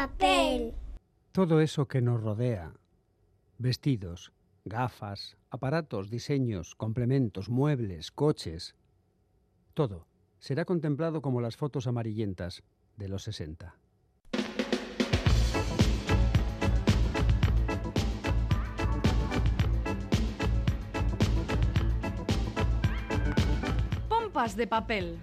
papel. Todo eso que nos rodea, vestidos, gafas, aparatos, diseños, complementos, muebles, coches, todo será contemplado como las fotos amarillentas de los 60. Pompas de papel.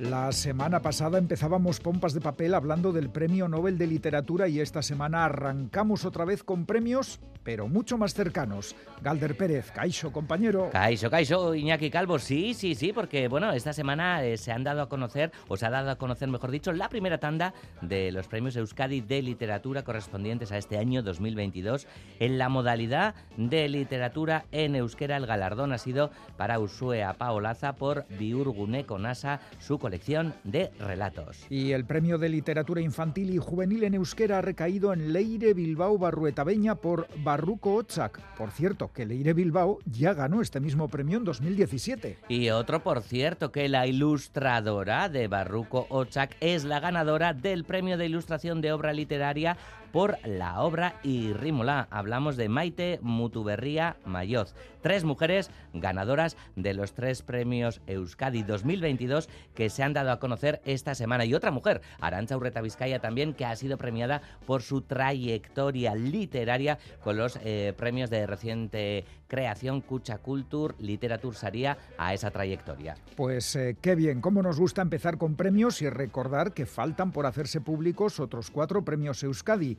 La semana pasada empezábamos pompas de papel hablando del Premio Nobel de Literatura y esta semana arrancamos otra vez con premios, pero mucho más cercanos. Galder Pérez, Caixo, compañero. Caixo, Caixo, Iñaki Calvo, sí, sí, sí, porque bueno, esta semana eh, se han dado a conocer, o se ha dado a conocer, mejor dicho, la primera tanda de los premios Euskadi de Literatura correspondientes a este año 2022. En la modalidad de literatura en euskera, el galardón ha sido para Usue Paolaza por Biurgune Conasa, su colección de relatos. Y el premio de literatura infantil y juvenil en euskera ha recaído en Leire Bilbao Barruetabeña por Barruco Otzak. Por cierto, que Leire Bilbao ya ganó este mismo premio en 2017. Y otro, por cierto, que la ilustradora de Barruco Otzak es la ganadora del premio de ilustración de obra literaria por la obra Irrímola. Hablamos de Maite Mutuberría Mayoz. Tres mujeres ganadoras de los tres premios Euskadi 2022 que se han dado a conocer esta semana. Y otra mujer, Arancha Urreta Vizcaya también, que ha sido premiada por su trayectoria literaria con los eh, premios de reciente creación Cucha Culture Literatur Saría a esa trayectoria. Pues eh, qué bien, cómo nos gusta empezar con premios y recordar que faltan por hacerse públicos otros cuatro premios Euskadi.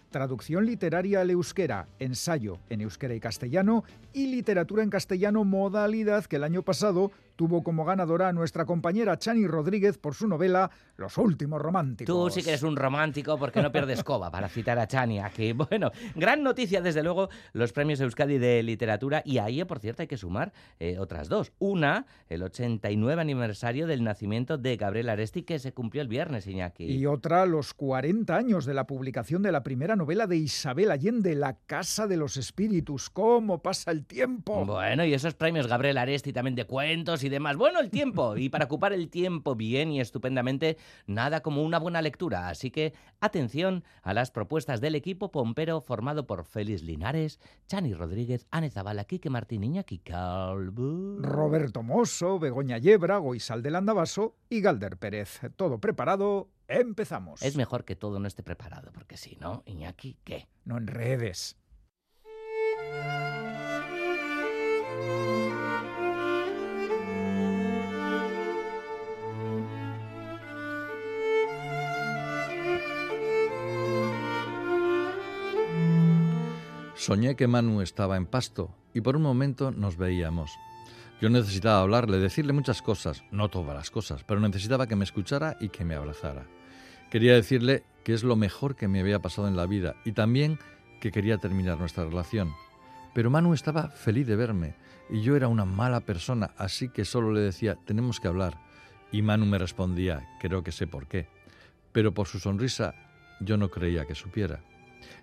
Traducción literaria al euskera, ensayo en euskera y castellano y literatura en castellano modalidad que el año pasado tuvo como ganadora a nuestra compañera Chani Rodríguez por su novela Los últimos románticos. Tú sí que eres un romántico porque no pierdes coba, para citar a Chani aquí. Bueno, gran noticia desde luego los premios Euskadi de literatura y ahí, por cierto, hay que sumar eh, otras dos. Una, el 89 aniversario del nacimiento de Gabriel Aresti que se cumplió el viernes, Iñaki. Y otra, los 40 años de la publicación de la primera novela de Isabel Allende, La Casa de los Espíritus. ¿Cómo pasa el tiempo? Bueno, y esos premios Gabriel Aresti también de cuentos y demás. Bueno, el tiempo. Y para ocupar el tiempo bien y estupendamente, nada como una buena lectura. Así que atención a las propuestas del equipo pompero formado por Félix Linares, Chani Rodríguez, Ane Zabala, Quique Martín, Iñaki Calvo... Roberto Mosso, Begoña Yebra, Goizal del Andabaso y Galder Pérez. Todo preparado, empezamos. Es mejor que todo no esté preparado, porque si no, Iñaki, ¿qué? No enredes. Soñé que Manu estaba en pasto y por un momento nos veíamos. Yo necesitaba hablarle, decirle muchas cosas, no todas las cosas, pero necesitaba que me escuchara y que me abrazara. Quería decirle que es lo mejor que me había pasado en la vida y también que quería terminar nuestra relación. Pero Manu estaba feliz de verme y yo era una mala persona, así que solo le decía, tenemos que hablar. Y Manu me respondía, creo que sé por qué. Pero por su sonrisa yo no creía que supiera.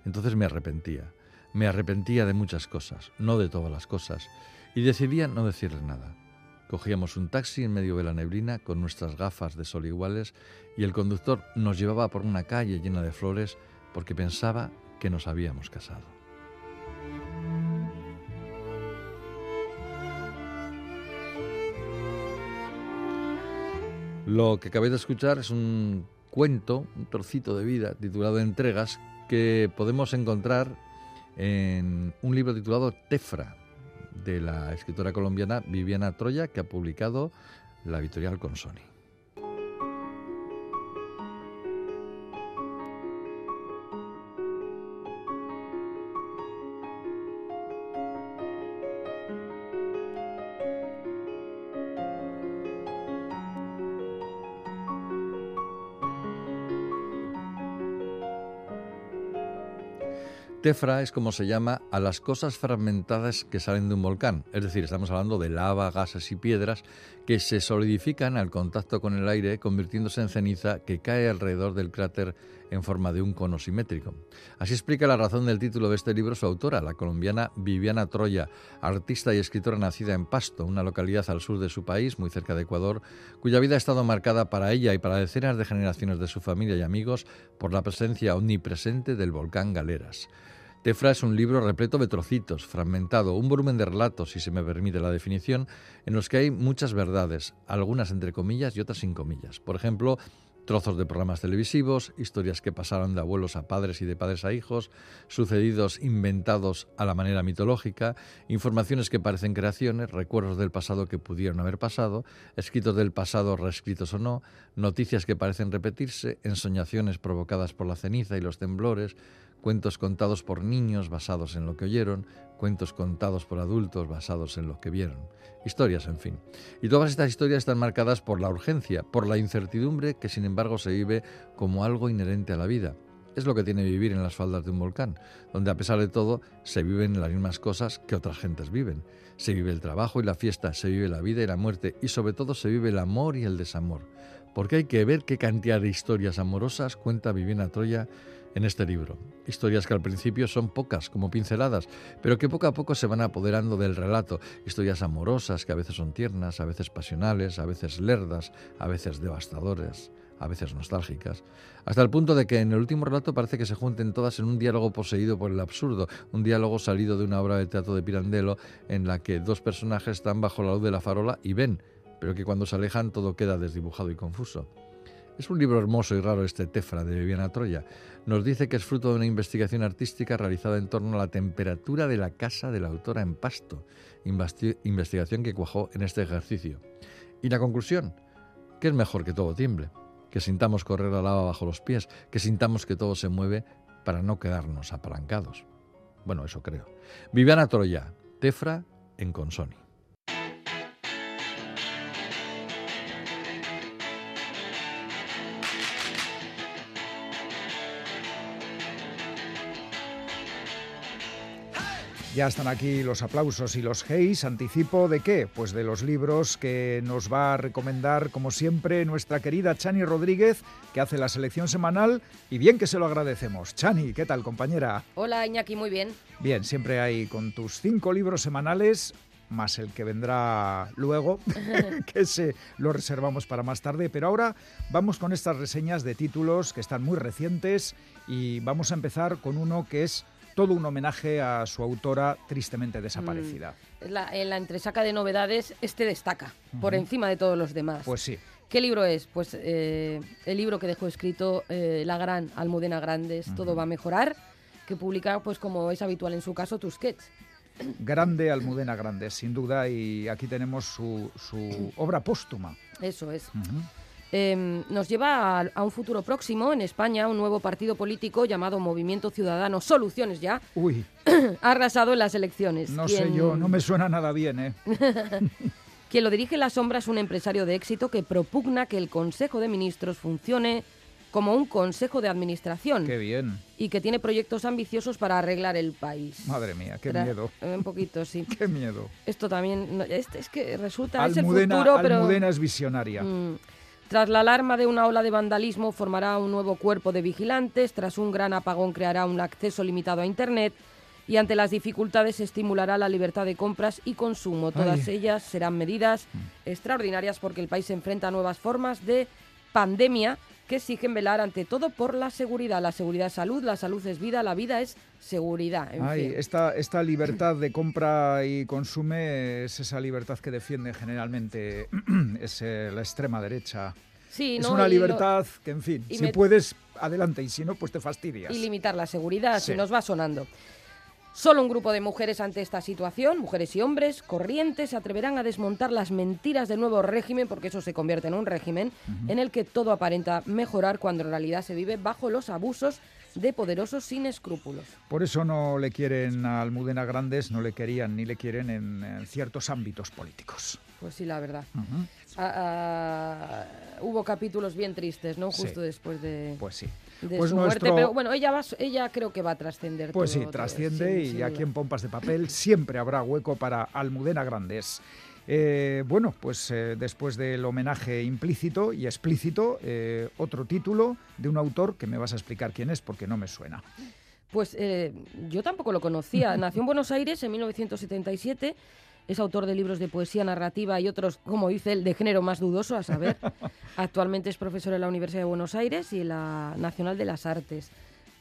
Entonces me arrepentía. Me arrepentía de muchas cosas, no de todas las cosas, y decidía no decirle nada. Cogíamos un taxi en medio de la neblina con nuestras gafas de sol iguales y el conductor nos llevaba por una calle llena de flores porque pensaba que nos habíamos casado. Lo que acabé de escuchar es un cuento, un trocito de vida titulado Entregas que podemos encontrar en un libro titulado Tefra, de la escritora colombiana Viviana Troya, que ha publicado la editorial Consoni. Tefra es como se llama a las cosas fragmentadas que salen de un volcán, es decir, estamos hablando de lava, gases y piedras que se solidifican al contacto con el aire, convirtiéndose en ceniza que cae alrededor del cráter en forma de un cono simétrico. Así explica la razón del título de este libro su autora, la colombiana Viviana Troya, artista y escritora nacida en Pasto, una localidad al sur de su país, muy cerca de Ecuador, cuya vida ha estado marcada para ella y para decenas de generaciones de su familia y amigos por la presencia omnipresente del volcán Galeras. Tefra es un libro repleto de trocitos, fragmentado, un volumen de relatos, si se me permite la definición, en los que hay muchas verdades, algunas entre comillas y otras sin comillas. Por ejemplo, trozos de programas televisivos, historias que pasaron de abuelos a padres y de padres a hijos, sucedidos inventados a la manera mitológica, informaciones que parecen creaciones, recuerdos del pasado que pudieron haber pasado, escritos del pasado reescritos o no, noticias que parecen repetirse, ensoñaciones provocadas por la ceniza y los temblores, cuentos contados por niños basados en lo que oyeron, cuentos contados por adultos basados en lo que vieron. Historias, en fin. Y todas estas historias están marcadas por la urgencia, por la incertidumbre que sin embargo se vive como algo inherente a la vida. Es lo que tiene vivir en las faldas de un volcán, donde a pesar de todo se viven las mismas cosas que otras gentes viven. Se vive el trabajo y la fiesta, se vive la vida y la muerte y sobre todo se vive el amor y el desamor. Porque hay que ver qué cantidad de historias amorosas cuenta Viviana Troya en este libro. Historias que al principio son pocas, como pinceladas, pero que poco a poco se van apoderando del relato. Historias amorosas que a veces son tiernas, a veces pasionales, a veces lerdas, a veces devastadoras, a veces nostálgicas, hasta el punto de que en el último relato parece que se junten todas en un diálogo poseído por el absurdo, un diálogo salido de una obra de teatro de Pirandello en la que dos personajes están bajo la luz de la farola y ven, pero que cuando se alejan todo queda desdibujado y confuso. Es un libro hermoso y raro este Tefra de Viviana Troya. Nos dice que es fruto de una investigación artística realizada en torno a la temperatura de la casa de la autora en Pasto, investigación que cuajó en este ejercicio. Y la conclusión, que es mejor que todo tiemble, que sintamos correr la lava bajo los pies, que sintamos que todo se mueve para no quedarnos apalancados. Bueno, eso creo. Viviana Troya, Tefra en Consoni. Ya están aquí los aplausos y los heys. ¿Anticipo de qué? Pues de los libros que nos va a recomendar, como siempre, nuestra querida Chani Rodríguez, que hace la selección semanal y bien que se lo agradecemos. Chani, ¿qué tal, compañera? Hola, Iñaki, muy bien. Bien, siempre hay con tus cinco libros semanales más el que vendrá luego, que se lo reservamos para más tarde. Pero ahora vamos con estas reseñas de títulos que están muy recientes y vamos a empezar con uno que es todo un homenaje a su autora tristemente desaparecida. Mm. en la entresaca de novedades, este destaca, por encima de todos los demás. Pues sí. ¿Qué libro es? Pues eh, el libro que dejó escrito eh, la gran Almudena Grandes, Todo va a mejorar, que publica, pues como es habitual en su caso, Tusquets. Grande Almudena Grandes, sin duda, y aquí tenemos su, obra póstuma. Eso es. Em, nos lleva a, un futuro próximo. En España, un nuevo partido político llamado Movimiento Ciudadano Soluciones Ya Uy. ha arrasado en las elecciones. No sé yo, no me suena nada bien, ¿eh? Quien lo dirige en la sombra es un empresario de éxito que propugna que el Consejo de Ministros funcione como un consejo de administración. Qué bien. Y que tiene proyectos ambiciosos para arreglar el país. Madre mía, qué miedo. Un poquito, sí. qué miedo. Esto también, es, que resulta, es el futuro, pero... Almudena es visionaria. Mm. Tras la alarma de una ola de vandalismo, formará un nuevo cuerpo de vigilantes, tras un gran apagón creará un acceso limitado a Internet y ante las dificultades estimulará la libertad de compras y consumo. Todas ellas serán medidas mm. extraordinarias porque el país se enfrenta a nuevas formas de pandemia que exigen velar ante todo por la seguridad. La seguridad es salud, la salud es vida, la vida es seguridad. esta, esta libertad de compra y consume es esa libertad que defiende generalmente es, eh, la extrema derecha. Sí, es una libertad que, en fin, si puedes, adelante, y si no, pues te fastidias. Y limitar la seguridad, si nos va sonando. Solo un grupo de mujeres ante esta situación, mujeres y hombres corrientes, se atreverán a desmontar las mentiras del nuevo régimen, porque eso se convierte en un régimen en el que todo aparenta mejorar cuando en realidad se vive bajo los abusos de poderosos sin escrúpulos. Por eso no le quieren a Almudena Grandes, no le querían ni le quieren en ciertos ámbitos políticos. Pues sí, la verdad. Ah, ah, hubo capítulos bien tristes, ¿no? Sí. Justo después de, Pues sí. de pues su nuestro- muerte. Pero bueno, ella, va, ella creo que va a trascender. Pues sí, trasciende sí, y aquí en Pompas de Papel siempre habrá hueco para Almudena Grandes. Eh, bueno, pues eh, después del homenaje implícito y explícito, eh, otro título de un autor que me vas a explicar quién es porque no me suena. Pues yo tampoco lo conocía. Nació en Buenos Aires en 1977. Es autor de libros de poesía narrativa y otros, como dice él, de género más dudoso, a saber. Actualmente es profesor en la Universidad de Buenos Aires y en la Nacional de las Artes.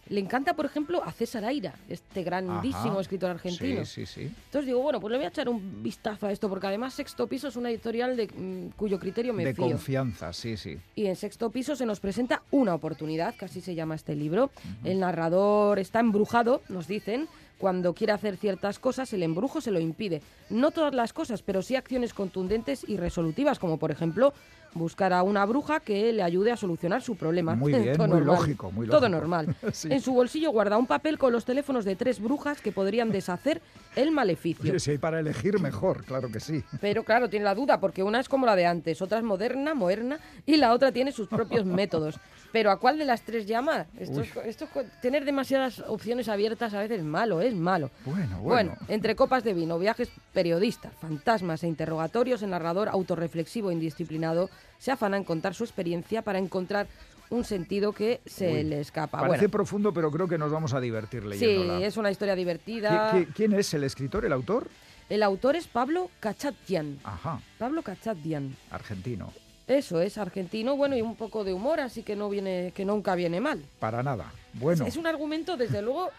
Le encanta, por ejemplo, a César Aira, este grandísimo Ajá. escritor argentino. Sí, sí, sí. Entonces digo, bueno, pues le voy a echar un vistazo a esto, porque además Sexto Piso es una editorial de mm, cuyo criterio me De fío. confianza, sí, sí. Y en Sexto Piso se nos presenta una oportunidad, que así se llama este libro. El narrador está embrujado, nos dicen. Cuando quiere hacer ciertas cosas, el embrujo se lo impide. No todas las cosas, pero sí acciones contundentes y resolutivas, como por ejemplo buscar a una bruja que le ayude a solucionar su problema. Muy bien, Todo muy normal. lógico, muy Todo lógico. normal. Sí. En su bolsillo guarda un papel con los teléfonos de tres brujas que podrían deshacer el maleficio. Oye, si hay para elegir, mejor, claro que sí. Pero claro, tiene la duda, porque una es como la de antes, otra es moderna, moderna, y la otra tiene sus propios métodos. Pero ¿a cuál de las tres llama? Esto, es, esto es tener demasiadas opciones abiertas a veces es malo, es malo. Bueno, bueno. entre copas de vino, viajes periodistas, fantasmas e interrogatorios, el narrador autorreflexivo e indisciplinado se afana en contar su experiencia para encontrar un sentido que se Uy, le escapa. Parece Bueno, profundo, pero creo que nos vamos a divertir sí, leyéndola. es una historia divertida. ¿Qui- qui- ¿Quién es el escritor, el autor? El autor es Pablo Cachatian. Ajá, Pablo Cachatian. argentino. Eso es argentino, bueno, y un poco de humor, así que no viene, que nunca viene mal. Para nada. Bueno, Es un argumento, desde luego,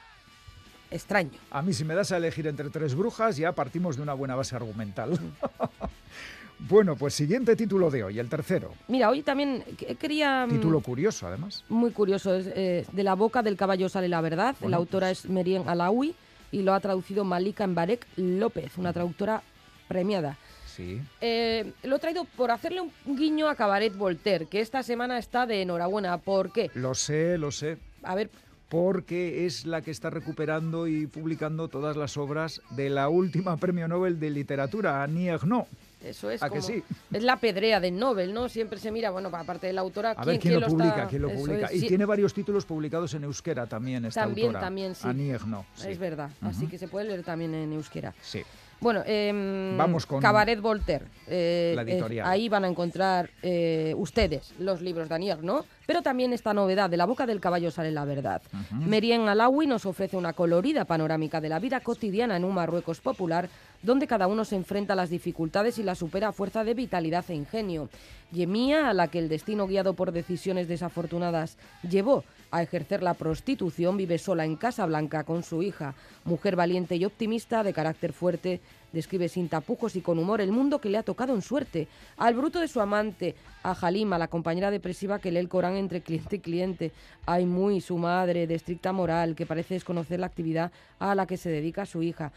extraño. a mí si me das a elegir entre tres brujas, ya partimos de una buena base argumental. bueno, pues siguiente título de hoy, el tercero. Mira, hoy también que- quería. mm, Título curioso, además. Muy curioso, es, eh, de la boca del caballo sale la verdad. Bueno, la autora es Meriem Alawi y lo ha traducido Malika Mbarek López, una traductora premiada. Sí. Eh, lo he traído por hacerle un guiño a Cabaret Voltaire, que esta semana está de enhorabuena. ¿Por qué? Lo sé, lo sé. A ver, Porque es la que está recuperando y publicando todas las obras de la última premio Nobel de Literatura, Annie Ernaux. eso es ¿A que sí? Es la pedrea de Nobel, ¿no? Siempre se mira, bueno, aparte de la autora, A ver quién, lo está- publica, quién lo publica. es, y sí, tiene varios títulos publicados en euskera también esta También, autora. también, sí. Annie Ernaux, sí. Es verdad, así que se puede leer también en euskera. Sí. Bueno, em, Vamos con Cabaret Voltaire. eh, la es- editorial. ahí van a encontrar eh, ustedes los libros de Anier, ¿no? Pero también esta novedad, de la boca del caballo sale la verdad. Meriem Alawi nos ofrece una colorida panorámica de la vida cotidiana en un Marruecos popular, donde cada uno se enfrenta a las dificultades y las supera a fuerza de vitalidad e ingenio. Yemía, a la que el destino guiado por decisiones desafortunadas llevó a ejercer la prostitución, vive sola en Casa Blanca con su hija, mujer valiente y optimista, de carácter fuerte, describe sin tapujos y con humor el mundo que le ha tocado en suerte, al bruto de su amante, a Halima, la compañera depresiva que lee el Corán entre cliente y cliente, a Muy, su madre, de estricta moral, que parece desconocer la actividad a la que se dedica su hija.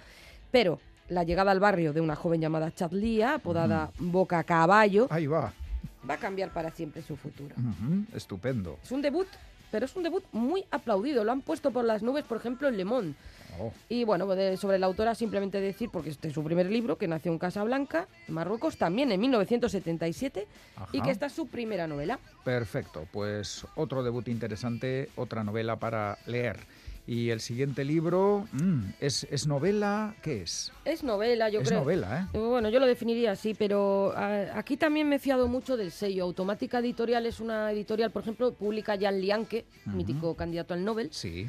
Pero la llegada al barrio de una joven llamada Chadlia, apodada Boca Caballo, Ahí va. va a cambiar para siempre su futuro. Estupendo. Es un debut, pero es un debut muy aplaudido. Lo han puesto por las nubes, por ejemplo, en Le Monde. Oh, Y bueno, sobre la autora simplemente decir, porque este es su primer libro, que nació en Casablanca, en Marruecos, también en 1977, y que esta es su primera novela. perfecto. Pues otro debut interesante, otra novela para leer. Y el siguiente libro, mm, ¿es, ¿es novela? ¿Qué es? Es novela, yo es creo. novela, ¿eh? Bueno, yo lo definiría así, pero aquí también me he fiado mucho del sello. Automática Editorial es una editorial, por ejemplo, publica Jan Lianque, mítico candidato al Nobel. Sí.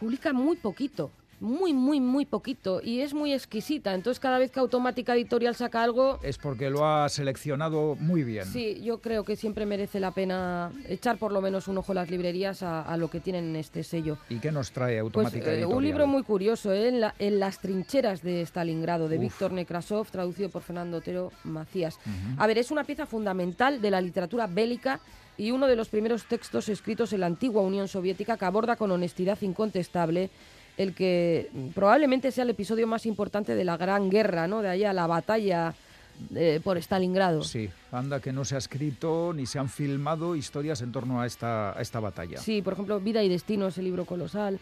publica muy poquito, muy, muy, muy poquito, y es muy exquisita. Entonces, cada vez que Automática Editorial saca algo, Es porque lo ha seleccionado muy bien. sí, yo creo que siempre merece la pena echar por lo menos un ojo a las librerías a, a lo que tienen en este sello. ¿Y qué nos trae Pues Automática eh, Editorial? un libro muy curioso, ¿eh? en, la- en las trincheras de Stalingrado, de Uf. Víctor Nekrasov, traducido por Fernando Otero Macías. A ver, es una pieza fundamental de la literatura bélica y uno de los primeros textos escritos en la antigua Unión Soviética que aborda con honestidad incontestable el que probablemente sea el episodio más importante de la Gran Guerra, ¿no? De allá la batalla eh, por Stalingrado. Sí, anda que no se ha escrito ni se han filmado historias en torno a esta, a esta batalla. Sí, por ejemplo, Vida y Destino, ese libro colosal.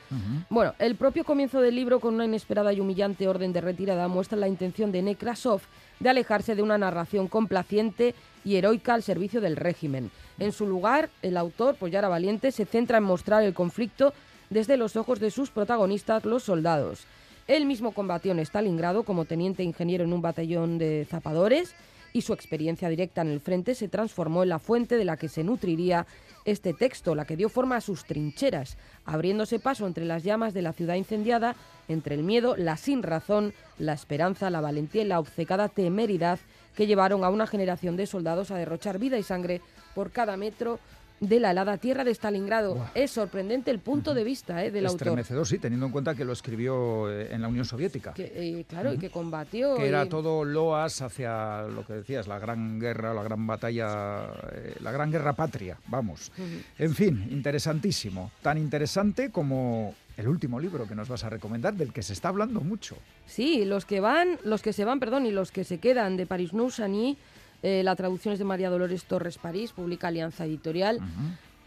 Bueno, el propio comienzo del libro, con una inesperada y humillante orden de retirada, muestra la intención de Nekrasov de alejarse de una narración complaciente y heroica al servicio del régimen. En su lugar, el autor, pues ya era valiente, se centra en mostrar el conflicto desde los ojos de sus protagonistas, los soldados. Él mismo combatió en Stalingrado como teniente ingeniero en un batallón de zapadores y su experiencia directa en el frente se transformó en la fuente de la que se nutriría este texto, la que dio forma a sus trincheras, abriéndose paso entre las llamas de la ciudad incendiada, entre el miedo, la sinrazón, la esperanza, la valentía y la obcecada temeridad que llevaron a una generación de soldados a derrochar vida y sangre por cada metro de la helada tierra de Stalingrado. Es sorprendente el punto de vista ¿eh? del Estremecedor, sí, teniendo en cuenta que lo escribió eh, en la Unión Soviética. Eh, claro, y que combatió. Que era todo loas hacia lo que decías, la gran guerra, la gran batalla, la gran guerra patria, vamos. En fin, interesantísimo. Tan interesante como el último libro que nos vas a recomendar, del que se está hablando mucho. Sí, los que van, los que se van, perdón, y los que se quedan de Paris Nous-Sani eh, la traducción es de María Dolores Torres París, publica Alianza Editorial.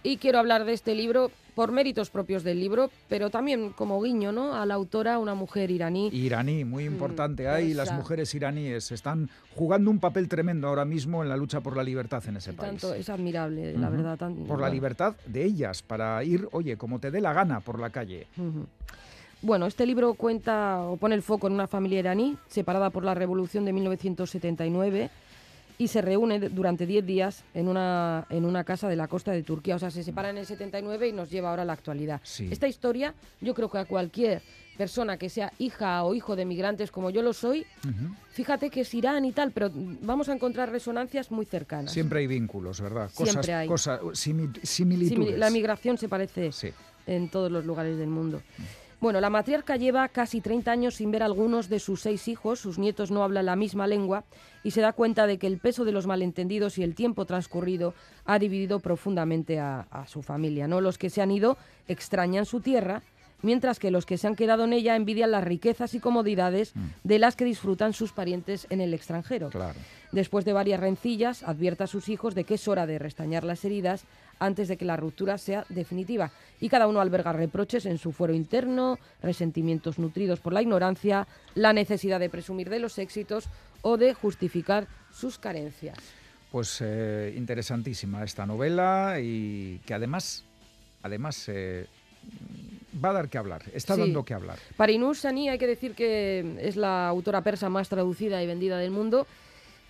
Y quiero hablar de este libro por méritos propios del libro, pero también como guiño, ¿no? A la autora, una mujer iraní. Iraní, muy mm, importante. Hay las mujeres iraníes están jugando un papel tremendo ahora mismo en la lucha por la libertad en ese país. Tanto, es admirable, la verdad. por la libertad de ellas, para ir, oye, como te dé la gana por la calle. Bueno, este libro cuenta o pone el foco en una familia iraní separada por la revolución de 1979 y se reúne durante 10 días en una, en una casa de la costa de Turquía. O sea, se separan en el 79 y nos lleva ahora a la actualidad. Esta historia, yo creo que a cualquier persona que sea hija o hijo de migrantes como yo lo soy, fíjate que es Irán y tal, pero vamos a encontrar resonancias muy cercanas. Siempre hay vínculos, ¿verdad? Siempre hay. Cosas, similitudes. la migración se parece en todos los lugares del mundo. Bueno, la matriarca lleva casi 30 años sin ver a algunos de sus seis hijos, sus nietos no hablan la misma lengua y se da cuenta de que el peso de los malentendidos y el tiempo transcurrido ha dividido profundamente a, su familia. ¿no? Los que se han ido extrañan su tierra, mientras que los que se han quedado en ella envidian las riquezas y comodidades mm. de las que disfrutan sus parientes en el extranjero. Después de varias rencillas, advierte a sus hijos de que es hora de restañar las heridas antes de que la ruptura sea definitiva. Y cada uno alberga reproches en su fuero interno, resentimientos nutridos por la ignorancia, la necesidad de presumir de los éxitos o de justificar sus carencias. Pues eh, interesantísima esta novela y que además, además eh, va a dar que hablar, está dando que hablar. Parinus Sani hay que decir que es la autora persa más traducida y vendida del mundo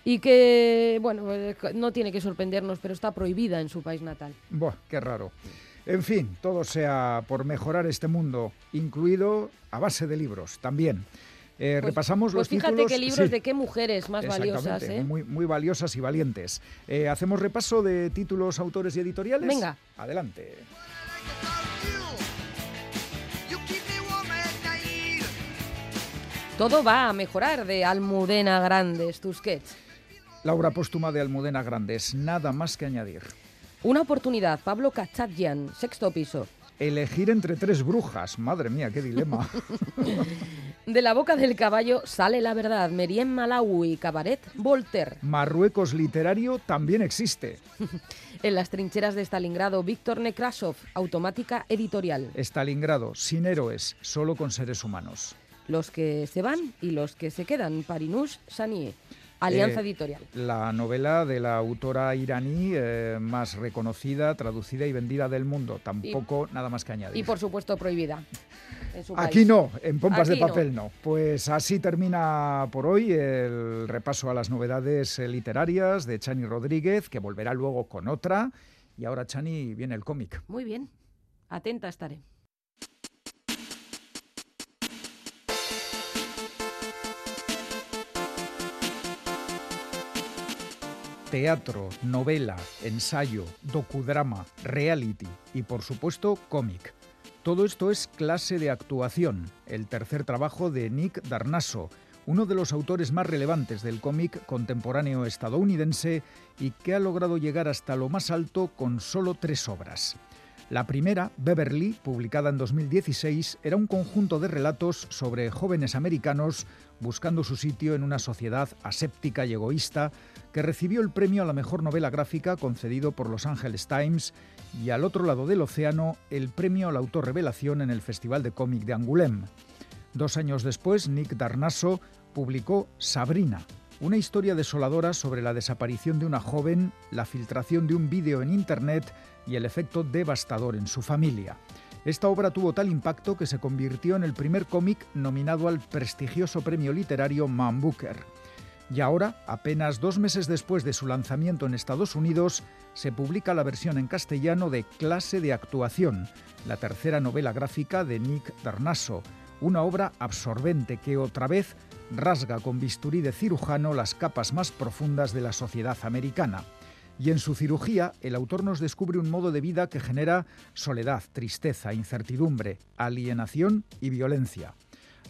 y que, bueno, eh, no tiene que sorprendernos, pero está prohibida en su país natal. Buah, qué raro. En fin, todo sea por mejorar este mundo, incluido a base de libros también. Eh, pues, repasamos pues los fíjate qué libros de qué mujeres más valiosas. ¿eh? Muy, muy valiosas y valientes. Eh, ¿Hacemos repaso de títulos, autores y editoriales? Venga. Adelante. Todo va a mejorar de Almudena Grandes, Tusquets. La obra póstuma de Almudena Grandes, nada más que añadir. Una oportunidad, Pablo Kachadjian, sexto piso. Elegir entre tres brujas, madre mía, qué dilema. De la boca del caballo sale la verdad. Meriem Malawi, Cabaret, Voltaire. Marruecos literario también existe. en las trincheras de Stalingrado, Víctor Nekrasov, Automática Editorial. Stalingrado, sin héroes, solo con seres humanos. Los que se van y los que se quedan. Parinus Sanier. Alianza eh, Editorial. La novela de la autora iraní eh, más reconocida, traducida y vendida del mundo. Tampoco nada más que añadir. Y por supuesto prohibida. Aquí no, en pompas de papel no. Pues así termina por hoy el repaso a las novedades eh, literarias de Chani Rodríguez, que volverá luego con otra. Y ahora, Chani, viene el cómic. Muy bien, atenta estaré. Teatro, novela, ensayo, docudrama, reality y por supuesto cómic. Todo esto es clase de actuación, el tercer trabajo de Nick Darnaso, uno de los autores más relevantes del cómic contemporáneo estadounidense y que ha logrado llegar hasta lo más alto con solo tres obras. La primera, Beverly, publicada en 2016, era un conjunto de relatos sobre jóvenes americanos buscando su sitio en una sociedad aséptica y egoísta que recibió el premio a la mejor novela gráfica concedido por Los Angeles Times y al otro lado del océano el premio a la autorrevelación en el Festival de Cómic de Angoulême. Dos años después, Nick Darnaso publicó Sabrina, una historia desoladora sobre la desaparición de una joven, la filtración de un vídeo en Internet y el efecto devastador en su familia. Esta obra tuvo tal impacto que se convirtió en el primer cómic nominado al prestigioso premio literario Man Booker. Y ahora, apenas dos meses después de su lanzamiento en Estados Unidos, se publica la versión en castellano de Clase de Actuación, la tercera novela gráfica de Nick Darnaso, una obra absorbente que otra vez rasga con bisturí de cirujano las capas más profundas de la sociedad americana. Y en su cirugía, el autor nos descubre un modo de vida que genera soledad, tristeza, incertidumbre, alienación y violencia.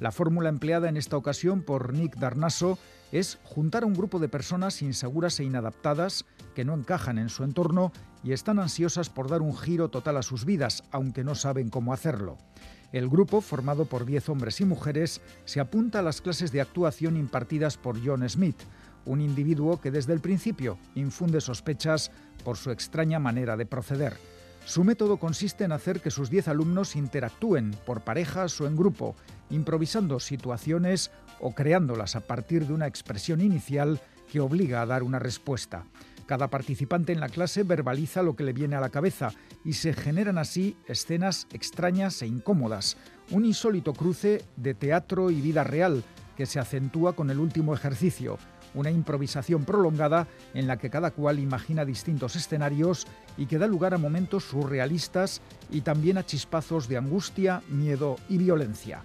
La fórmula empleada en esta ocasión por Nick Darnaso es juntar a un grupo de personas inseguras e inadaptadas que no encajan en su entorno y están ansiosas por dar un giro total a sus vidas, aunque no saben cómo hacerlo. El grupo, formado por 10 hombres y mujeres, se apunta a las clases de actuación impartidas por John Smith, un individuo que desde el principio infunde sospechas por su extraña manera de proceder. Su método consiste en hacer que sus 10 alumnos interactúen por parejas o en grupo, improvisando situaciones o creándolas a partir de una expresión inicial que obliga a dar una respuesta. Cada participante en la clase verbaliza lo que le viene a la cabeza y se generan así escenas extrañas e incómodas, un insólito cruce de teatro y vida real que se acentúa con el último ejercicio, una improvisación prolongada en la que cada cual imagina distintos escenarios y que da lugar a momentos surrealistas y también a chispazos de angustia, miedo y violencia.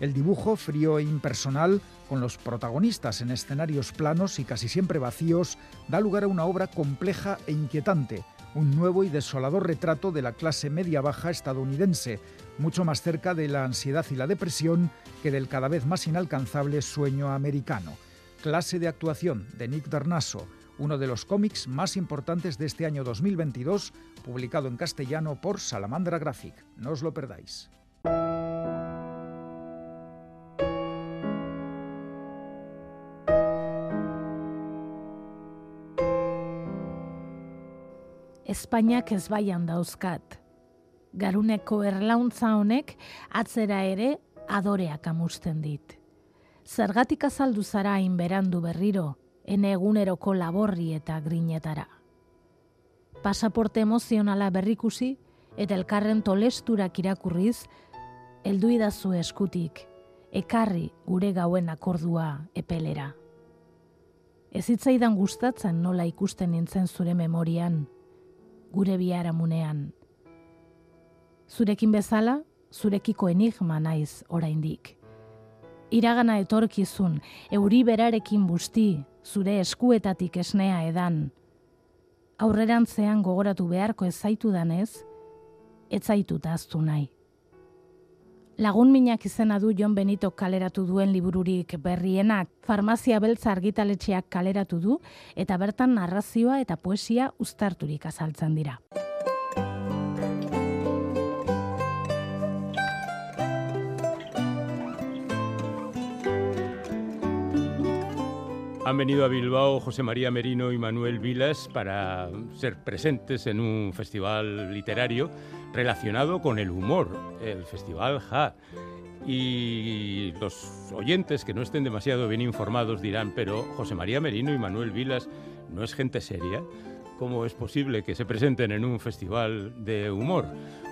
El dibujo frío e impersonal, con los protagonistas en escenarios planos y casi siempre vacíos, da lugar a una obra compleja e inquietante, un nuevo y desolador retrato de la clase media-baja estadounidense, mucho más cerca de la ansiedad y la depresión que del cada vez más inalcanzable sueño americano. Clase de actuación de Nick Darnaso, uno de los cómics más importantes de este año 2022, publicado en castellano por Salamandra Graphic. No os lo perdáis. Espainiak ez baian dauzkat. Garuneko erlauntza honek atzera ere adoreak amusten dit. Zergatik azaldu zara hain berandu berriro, ene eguneroko laborri eta grinetara. Pasaporte emozionala berrikusi eta elkarren tolesturak irakurriz, heldu idazu eskutik, ekarri gure gauen akordua epelera. Ez hitzaidan gustatzen nola ikusten nintzen zure memorian, gure biharamunean. Zurekin bezala, zurekiko enigma naiz oraindik. Iragana etorkizun, euri berarekin busti, zure eskuetatik esnea edan. Aurrerantzean gogoratu beharko ez zaitu danez, ez zaitu nahi. Lagun minak izena du Jon Benito kaleratu duen libururik berrienak, farmazia beltza argitaletxeak kaleratu du, eta bertan narrazioa eta poesia uztarturik azaltzen dira. Han venido a Bilbao José María Merino y Manuel Vilas para ser presentes en un festival literario relacionado con el humor, el Festival Ja. Y los oyentes que no estén demasiado bien informados dirán, pero José María Merino y Manuel Vilas no es gente seria. ¿Cómo es posible que se presenten en un festival de humor?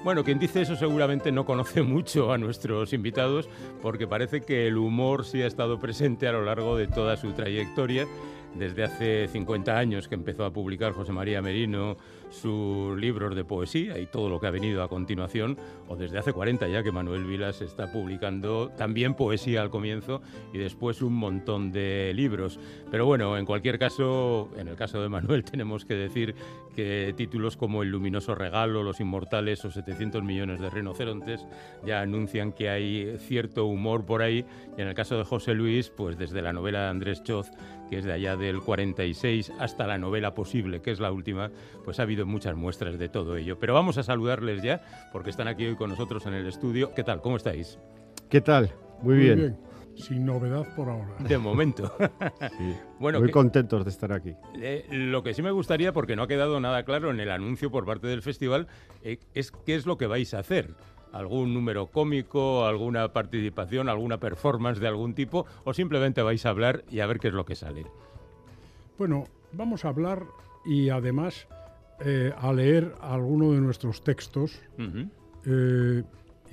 Bueno, quien dice eso seguramente no conoce mucho a nuestros invitados porque parece que el humor sí ha estado presente a lo largo de toda su trayectoria desde hace 50 años que empezó a publicar José María Merino sus libros de poesía y todo lo que ha venido a continuación, o desde hace 40 ya que Manuel Vilas está publicando también poesía al comienzo y después un montón de libros. Pero bueno, en cualquier caso, en el caso de Manuel tenemos que decir que títulos como El luminoso regalo, Los inmortales o 700 millones de rinocerontes ya anuncian que hay cierto humor por ahí y en el caso de José Luis, pues desde la novela de Andrés Choz que es de allá del 46 hasta la novela posible, que es la última, pues ha habido muchas muestras de todo ello. Pero vamos a saludarles ya, porque están aquí hoy con nosotros en el estudio. ¿Qué tal? ¿Cómo estáis? ¿Qué tal? Muy, bien. Sin novedad por ahora. De momento. bueno, Muy contentos de estar aquí. Eh, lo que sí me gustaría, porque no ha quedado nada claro en el anuncio por parte del festival, eh, es qué es lo que vais a hacer. ¿Algún número cómico, alguna participación, alguna performance de algún tipo? ¿O simplemente vais a hablar y a ver qué es lo que sale? Bueno, vamos a hablar y además eh, a leer alguno de nuestros textos.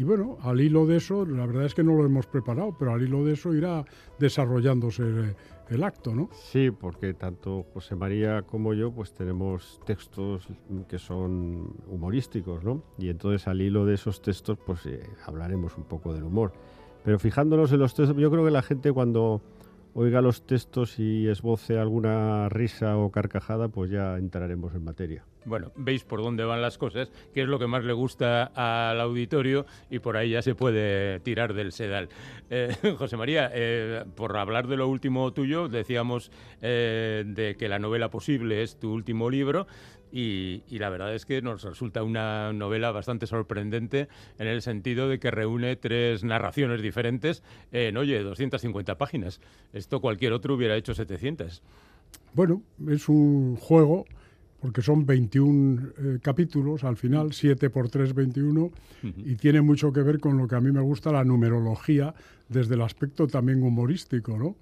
Y bueno, al hilo de eso, la verdad es que no lo hemos preparado, pero al hilo de eso irá desarrollándose el, acto, ¿no? Sí, porque tanto José María como yo pues tenemos textos que son humorísticos, ¿no? Y entonces al hilo de esos textos pues eh, hablaremos un poco del humor. Pero fijándonos en los textos, yo creo que la gente cuando oiga los textos y esboce alguna risa o carcajada, pues ya entraremos en materia. Bueno, veis por dónde van las cosas, qué es lo que más le gusta al auditorio y por ahí ya se puede tirar del sedal. Eh, José María, eh, por hablar de lo último tuyo, decíamos eh, de que la novela posible es tu último libro. Y, la verdad es que nos resulta una novela bastante sorprendente en el sentido de que reúne tres narraciones diferentes en, oye, 250 páginas. Esto cualquier otro hubiera hecho 700. Bueno, es un juego porque son 21 eh, capítulos al final, 7 por 3, 21, y tiene mucho que ver con lo que a mí me gusta, la numerología, desde el aspecto también humorístico, ¿no?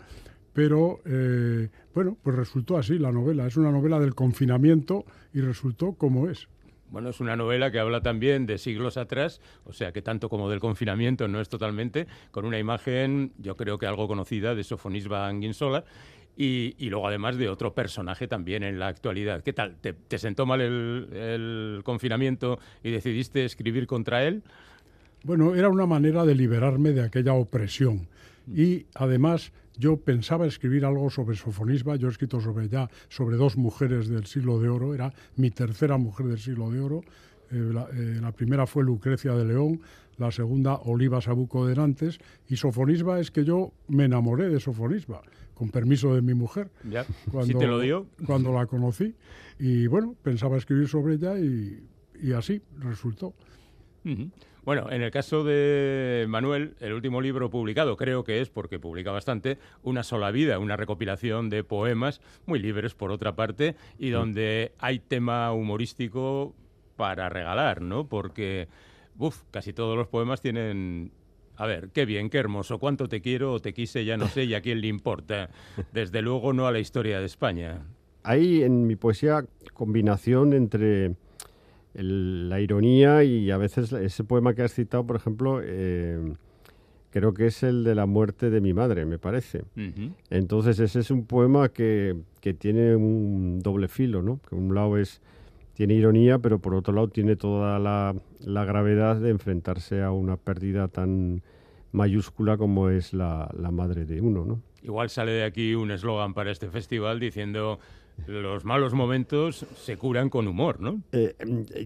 Pero eh, bueno, pues resultó así la novela. Es una novela del confinamiento y resultó como es. Bueno, es una novela que habla también de siglos atrás, o sea que tanto como del confinamiento no es totalmente, con una imagen, yo creo que algo conocida, de Sofonisba Anguinsola, y, y, luego además de otro personaje también en la actualidad. ¿Qué tal? ¿Te, sentó mal el, confinamiento y decidiste escribir contra él? Bueno, era una manera de liberarme de aquella opresión. Mm. Y además yo pensaba escribir algo sobre sofonisba, yo he escrito sobre ya sobre dos mujeres del siglo de oro, era mi tercera mujer del siglo de oro. Eh, eh, la, primera fue Lucrecia de León, la segunda Oliva Sabuco de Nantes, y sofonisba es que yo me enamoré de sofonisba, con permiso de mi mujer. Ya, cuando, te lo dio. Cuando la conocí. Y bueno, pensaba escribir sobre ella y, así resultó. Bueno, en el caso de Manuel, el último libro publicado creo que es, porque publica bastante, Una sola vida, una recopilación de poemas muy libres por otra parte y donde hay tema humorístico para regalar, ¿no? Porque, uff, casi todos los poemas tienen a ver, qué bien, qué hermoso, cuánto te quiero o te quise, ya no sé, y a quién le importa. Desde luego no a la historia de España. Hay en mi poesía combinación entre la ironía y a veces ese poema que has citado, por ejemplo, eh, creo que es el de la muerte de mi madre, me parece. Entonces ese es un poema que, que, tiene un doble filo, ¿no? Que un lado es tiene ironía, pero por otro lado tiene toda la, la gravedad de enfrentarse a una pérdida tan mayúscula como es la, la madre de uno, ¿no? Igual sale de aquí un eslogan para este festival diciendo los malos momentos se curan con humor, ¿no? Eh,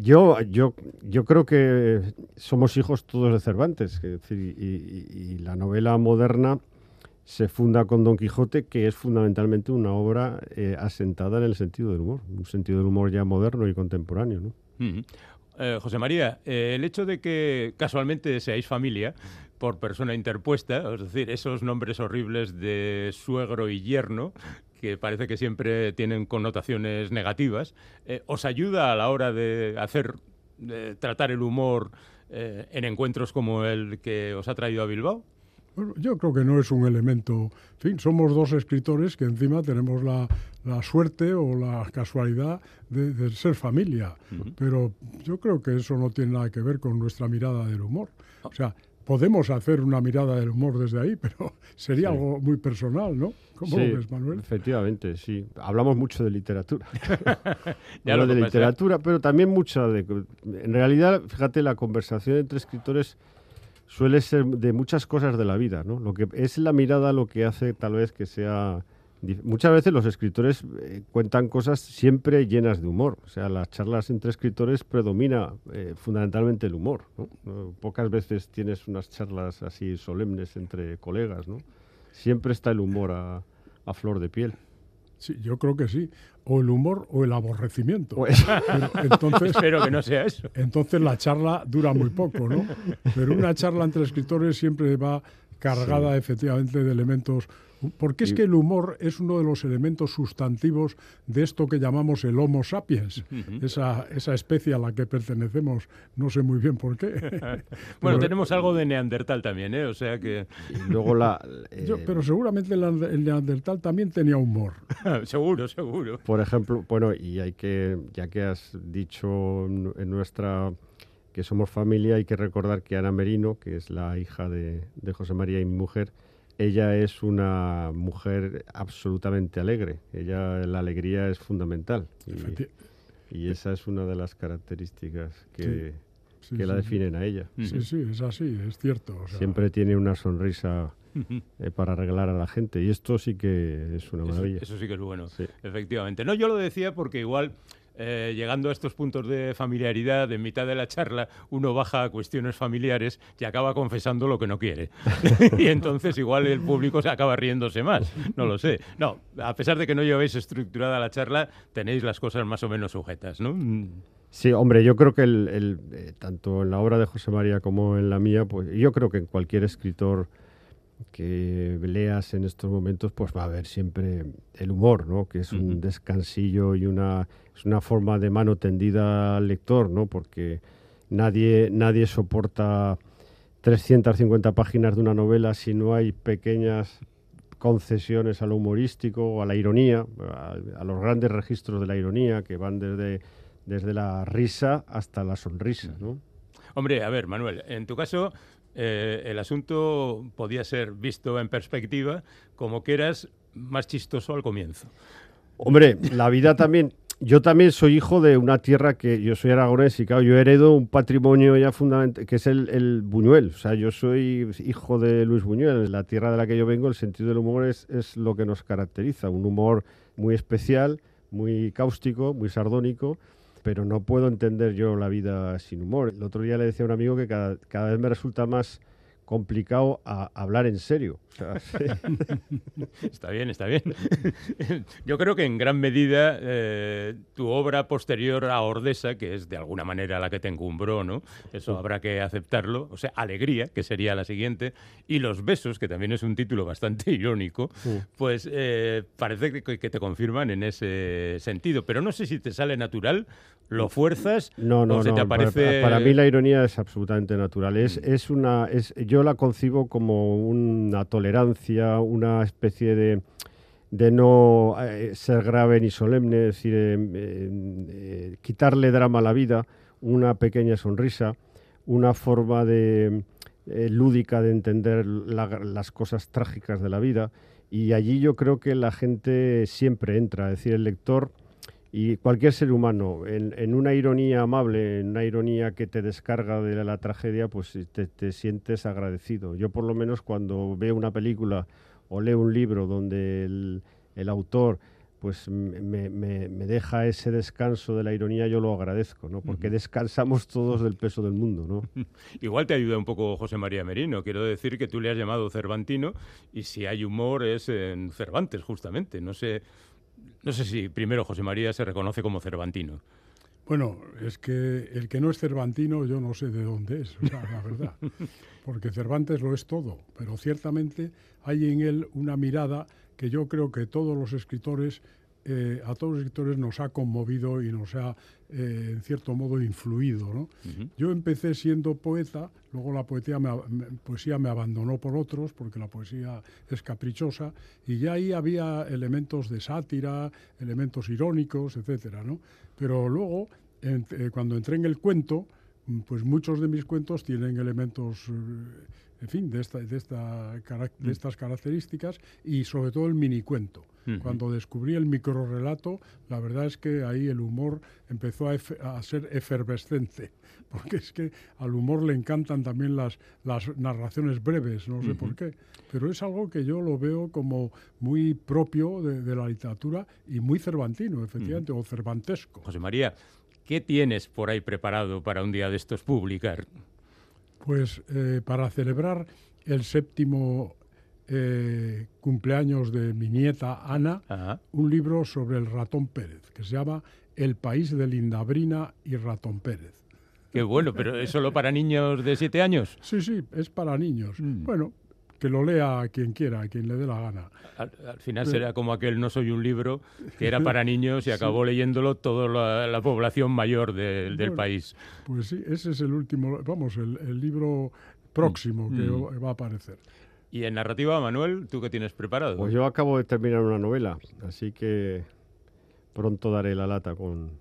yo, yo, yo creo que somos hijos todos de Cervantes, y, la novela moderna se funda con Don Quijote, que es fundamentalmente una obra eh, asentada en el sentido del humor, un sentido del humor ya moderno y contemporáneo, ¿no? Eh, José María, el hecho de que casualmente seáis familia por persona interpuesta, es decir, esos nombres horribles de suegro y yerno, que parece que siempre tienen connotaciones negativas, eh, ¿os ayuda a la hora de hacer, de tratar el humor eh, en encuentros como el que os ha traído a Bilbao? Bueno, yo creo que no es un elemento. En fin, somos dos escritores que encima tenemos la, suerte o la casualidad de, ser familia. Pero yo creo que eso no tiene nada que ver con nuestra mirada del humor. O sea, podemos hacer una mirada del humor desde ahí, pero sería algo muy personal, ¿no? ¿Cómo lo ves, Manuel? Efectivamente, sí. Hablamos mucho de literatura. ya lo de literatura, pero también mucha de... En realidad, fíjate, la conversación entre escritores suele ser de muchas cosas de la vida, ¿no? Lo que es la mirada lo que hace tal vez que sea Muchas veces los escritores eh, cuentan cosas siempre llenas de humor. O sea, las charlas entre escritores predomina eh, fundamentalmente el humor. Pocas veces tienes unas charlas así solemnes entre colegas. ¿no? Siempre está el humor a, flor de piel. Sí, yo creo que sí. O el humor o el aborrecimiento. Pues- Pero entonces, Espero que no sea eso. entonces la charla dura muy poco, ¿no? Pero una charla entre escritores siempre va cargada efectivamente de elementos. Porque es que el humor es uno de los elementos sustantivos de esto que llamamos el Homo sapiens, esa, esa especie a la que pertenecemos, no sé muy bien por qué. Bueno, Pero- tenemos algo de Neandertal también, ¿eh? O sea que luego la... Yo- eh, pero seguramente el, el Neandertal también tenía humor. seguro, seguro. Por ejemplo, bueno, y hay que, ya que has dicho en en nuestra que somos familia, hay que recordar que Ana Merino, que es la hija de, de José María y mi mujer, ella es una mujer absolutamente alegre. Ella, la alegría es fundamental. Y, y esa es una de las características que, sí, que la sí, definen a ella. Sí, sí, es así, es cierto. o sea, Siempre tiene una sonrisa eh, para arreglar a la gente. Y esto sí que es una Eso, maravilla. eso sí que es bueno, Sí. efectivamente. No, yo lo decía porque igual, eh, llegando a estos puntos de familiaridad, en mitad de la charla, uno baja a cuestiones familiares y acaba confesando lo que no quiere. y entonces igual el público se acaba riéndose más. No lo sé. No, a pesar de que no llevéis estructurada la charla, tenéis las cosas más o menos sujetas, ¿no? Sí, hombre, yo creo que el, el, eh, tanto en la obra de José María como en la mía, pues yo creo que en cualquier escritor que leas en estos momentos, pues va a haber siempre el humor, ¿no? Que es un descansillo y una, es una forma de mano tendida al lector, ¿no? Porque nadie, nadie soporta 350 páginas de una novela si no hay pequeñas concesiones a lo humorístico o a la ironía, a, a los grandes registros de la ironía que van desde, desde la risa hasta la sonrisa, ¿no? Hombre, a ver, Manuel, en tu caso, eh, el asunto podía ser visto en perspectiva como que eras más chistoso al comienzo. Hombre, la vida también. Yo también soy hijo de una tierra que yo soy aragonés y claro, yo heredo un patrimonio ya fundamental que es el, el Buñuel. O sea, yo soy hijo de Luis Buñuel. La tierra de la que yo vengo, el sentido del humor es, es lo que nos caracteriza. Un humor muy especial, muy cáustico, muy sardónico. Pero no puedo entender yo la vida sin humor. El otro día le decía a un amigo que cada, cada vez me resulta más complicado a- hablar en serio. Está bien, está bien. Yo creo que en gran medida eh, tu obra posterior a Ordesa, que es de alguna manera la que te encumbró, ¿no? Eso habrá que aceptarlo. O sea, Alegría, que sería la siguiente, y Los Besos, que también es un título bastante irónico, pues eh, parece que, que te confirman en ese sentido. Pero no sé si te sale natural, lo fuerzas No, no, o se no. te para- aparece... Para, mí la ironía es absolutamente natural. Es, es una, es, yo la concibo como una tolerancia, una especie de, de no eh, ser grave ni solemne, es decir, eh, eh, quitarle drama a la vida, una pequeña sonrisa, una forma de lúdica de entender la- las cosas trágicas de la vida. Y allí yo creo que la gente siempre entra, es decir, el lector y cualquier ser humano, en, en una ironía amable, en una ironía que te descarga de la, tragedia, pues te, te sientes agradecido. Yo por lo menos cuando veo una película o leo un libro donde el, el autor pues me, me- me deja ese descanso de la ironía, yo lo agradezco, ¿no? Porque descansamos todos del peso del mundo, ¿no? Igual te ayuda un poco José María Merino. Quiero decir que tú le has llamado Cervantino y si hay humor es en Cervantes, justamente. No sé, no sé si primero José María se reconoce como Cervantino. Bueno, es que el que no es cervantino yo no sé de dónde es, o sea, la verdad. Porque Cervantes lo es todo, pero ciertamente hay en él una mirada que yo creo que todos los escritores, eh, a todos los escritores nos ha conmovido y nos ha, eh, en cierto modo, influido. ¿no? Yo empecé siendo poeta, luego la poesía me, me- poesía me abandonó por otros, porque la poesía es caprichosa, y ya ahí había elementos de sátira, elementos irónicos, etcétera, ¿no? Pero luego, en- eh, cuando entré en el cuento, pues muchos de mis cuentos tienen elementos, en fin, de, esta, de, esta, de estas características y sobre todo el minicuento. Ujú. Cuando descubrí el microrrelato, la verdad es que ahí el humor empezó a, a ser efervescente, porque es que al humor le encantan también las, las narraciones breves, no sé por qué, pero es algo que yo lo veo como muy propio de, de la literatura y muy cervantino, efectivamente, o cervantesco. José María, ¿qué tienes por ahí preparado para un día de estos publicar? Pues eh, para celebrar el séptimo eh, cumpleaños de mi nieta Ana, Ajá. un libro sobre el ratón Pérez, que se llama El país de Lindabrina y Ratón Pérez. Qué bueno, pero ¿es solo para niños de siete años? Sí, sí, es para niños. Mm. Bueno, que lo lea quien quiera, a quien le dé la gana. Al, al final será como aquel No soy un libro, que era para niños y acabó leyéndolo toda la, la población mayor de- del Bueno. país. Pues sí, ese es el último, vamos, el, el libro próximo que Mm. va a aparecer. Y en narrativa, Manuel, ¿tú qué tienes preparado? Pues yo acabo de terminar una novela, así que pronto daré la lata con...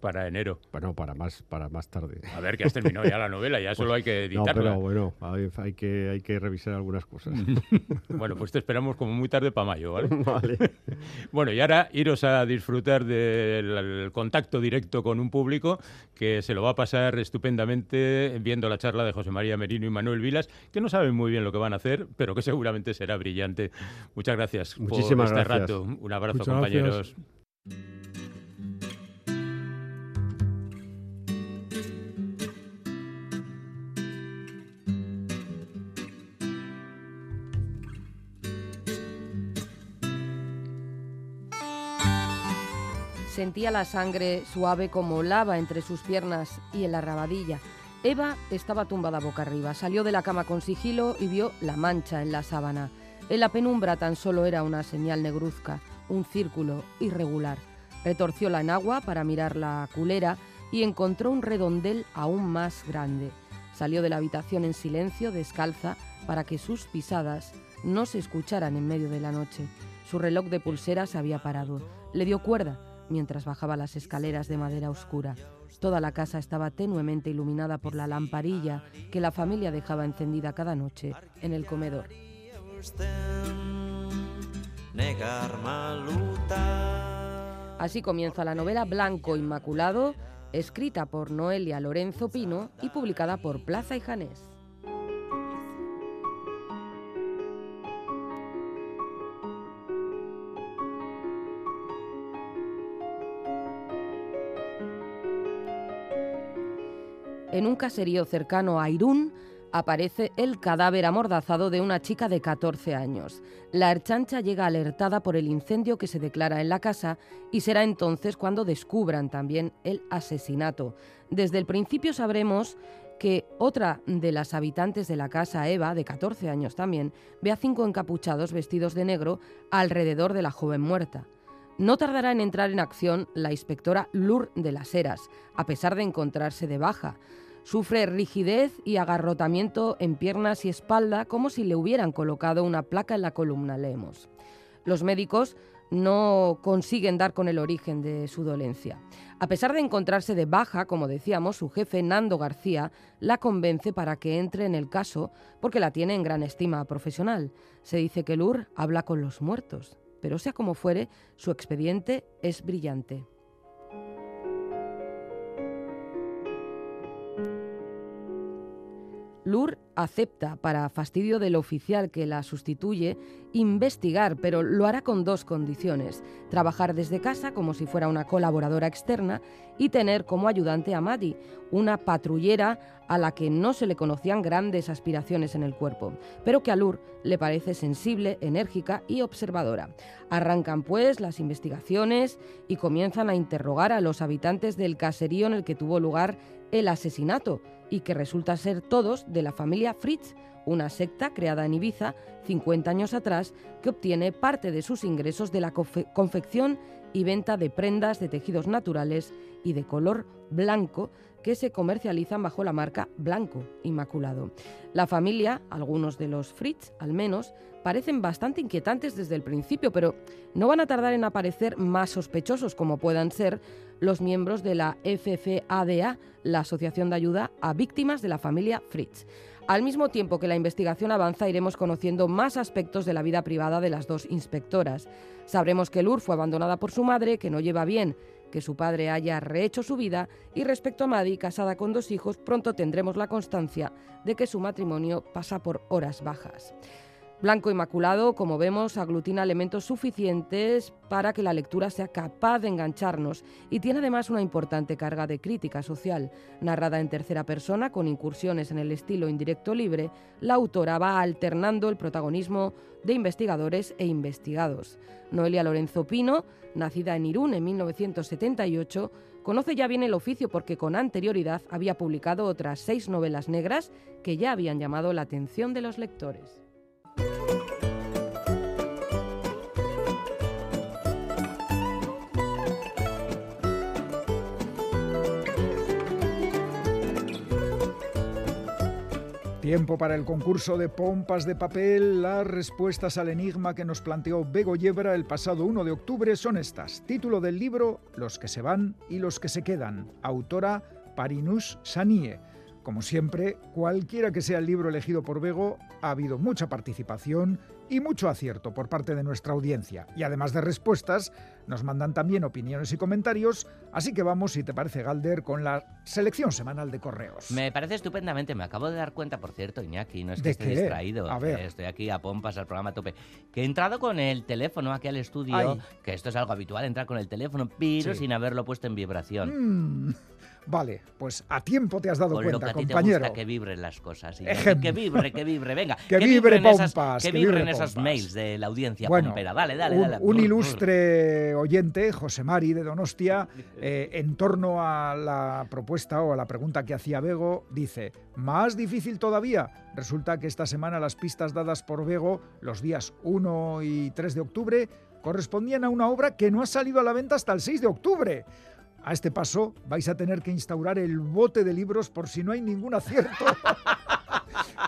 Para enero. Bueno, para más, para más tarde. A ver, que has terminado ya la novela, ya solo hay que No, editarla. pero bueno, hay, hay que, hay que revisar algunas cosas. Bueno, pues te esperamos como muy tarde para mayo, ¿vale? vale. Bueno, y ahora iros a disfrutar del el contacto directo con un público que se lo va a pasar estupendamente viendo la charla de José María Merino y Manuel Vilas, que no saben muy bien lo que van a hacer, pero que seguramente será brillante. Muchas gracias Muchísimas por este gracias. rato. Un abrazo, Muchas compañeros. gracias. Sentía la sangre suave como lava entre sus piernas y en la rabadilla. Eva estaba tumbada boca arriba. Salió de la cama con sigilo y vio la mancha en la sábana. En la penumbra tan solo era una señal negruzca, un círculo irregular. Retorcióla en agua para mirar la culera y encontró un redondel aún más grande. Salió de la habitación en silencio, descalza, para que sus pisadas no se escucharan en medio de la noche. Su reloj de pulseras había parado. Le dio cuerda mientras bajaba las escaleras de madera oscura. Toda la casa estaba tenuemente iluminada por la lamparilla que la familia dejaba encendida cada noche en el comedor. Así comienza la novela Blanco Inmaculado, escrita por Noelia Lorenzo Pino y publicada por Plaza y Janés. En un caserío cercano a Irún aparece el cadáver amordazado de una chica de 14 años. La herchancha llega alertada por el incendio que se declara en la casa y será entonces cuando descubran también el asesinato. Desde el principio sabremos que otra de las habitantes de la casa, Eva, de 14 años también, ve a cinco encapuchados vestidos de negro alrededor de la joven muerta. No tardará en entrar en acción la inspectora Lur de las Heras, a pesar de encontrarse de baja. Sufre rigidez y agarrotamiento en piernas y espalda como si le hubieran colocado una placa en la columna, leemos. Los médicos no consiguen dar con el origen de su dolencia. A pesar de encontrarse de baja, como decíamos, su jefe Nando García la convence para que entre en el caso porque la tiene en gran estima profesional. Se dice que Lur habla con los muertos, pero sea como fuere, su expediente es brillante. Lur acepta, para fastidio del oficial que la sustituye, investigar, pero lo hará con dos condiciones. Trabajar desde casa como si fuera una colaboradora externa y tener como ayudante a Maddie, una patrullera a la que no se le conocían grandes aspiraciones en el cuerpo, pero que a Lur le parece sensible, enérgica y observadora. Arrancan pues las investigaciones y comienzan a interrogar a los habitantes del caserío en el que tuvo lugar el asesinato y que resulta ser todos de la familia Fritz, una secta creada en Ibiza 50 años atrás que obtiene parte de sus ingresos de la confe confección y venta de prendas de tejidos naturales y de color blanco que se comercializan bajo la marca Blanco Inmaculado. La familia, algunos de los Fritz al menos, parecen bastante inquietantes desde el principio, pero no van a tardar en aparecer más sospechosos como puedan ser los miembros de la FFADA, la Asociación de Ayuda a Víctimas de la Familia Fritz. Al mismo tiempo que la investigación avanza, iremos conociendo más aspectos de la vida privada de las dos inspectoras. Sabremos que Lur fue abandonada por su madre, que no lleva bien que su padre haya rehecho su vida, y respecto a Maddie, casada con dos hijos, pronto tendremos la constancia de que su matrimonio pasa por horas bajas. Blanco Inmaculado, como vemos, aglutina elementos suficientes para que la lectura sea capaz de engancharnos y tiene además una importante carga de crítica social. Narrada en tercera persona, con incursiones en el estilo indirecto libre, la autora va alternando el protagonismo de investigadores e investigados. Noelia Lorenzo Pino, nacida en Irún en 1978, conoce ya bien el oficio porque con anterioridad había publicado otras seis novelas negras que ya habían llamado la atención de los lectores. Tiempo para el concurso de pompas de papel. Las respuestas al enigma que nos planteó Bego Yebra el pasado 1 de octubre son estas. Título del libro Los que se van y los que se quedan. Autora Parinus Sanie. Como siempre, cualquiera que sea el libro elegido por Bego, ha habido mucha participación y mucho acierto por parte de nuestra audiencia. Y además de respuestas, nos mandan también opiniones y comentarios, así que vamos, si te parece, Galder, con la selección semanal de correos. Me parece estupendamente, me acabo de dar cuenta, por cierto, Iñaki, no es que ¿De esté qué? distraído, A ver. estoy aquí a pompas al programa a tope, que he entrado con el teléfono aquí al estudio, Ay. que esto es algo habitual, entrar con el teléfono, pero Sí. sin haberlo puesto en vibración. Mm, vale, pues a tiempo te has dado Con lo que cuenta, a ti te compañero. gusta que vibren las cosas. Ejem. Que vibre, que vibre, venga. Que vibre, vibren esas, pompas, que que vibren pompas. mails de la audiencia Bueno, pompera. Dale, dale, un, dale. un Brr, ilustre oyente, José Mari de Donostia, eh, en torno a la propuesta o a la pregunta que hacía Bego, dice, más difícil todavía. Resulta que esta semana las pistas dadas por Bego los días 1 y 3 de octubre correspondían a una obra que no ha salido a la venta hasta el 6 de octubre. A este paso vais a tener que instaurar el bote de libros por si no hay ningún acierto.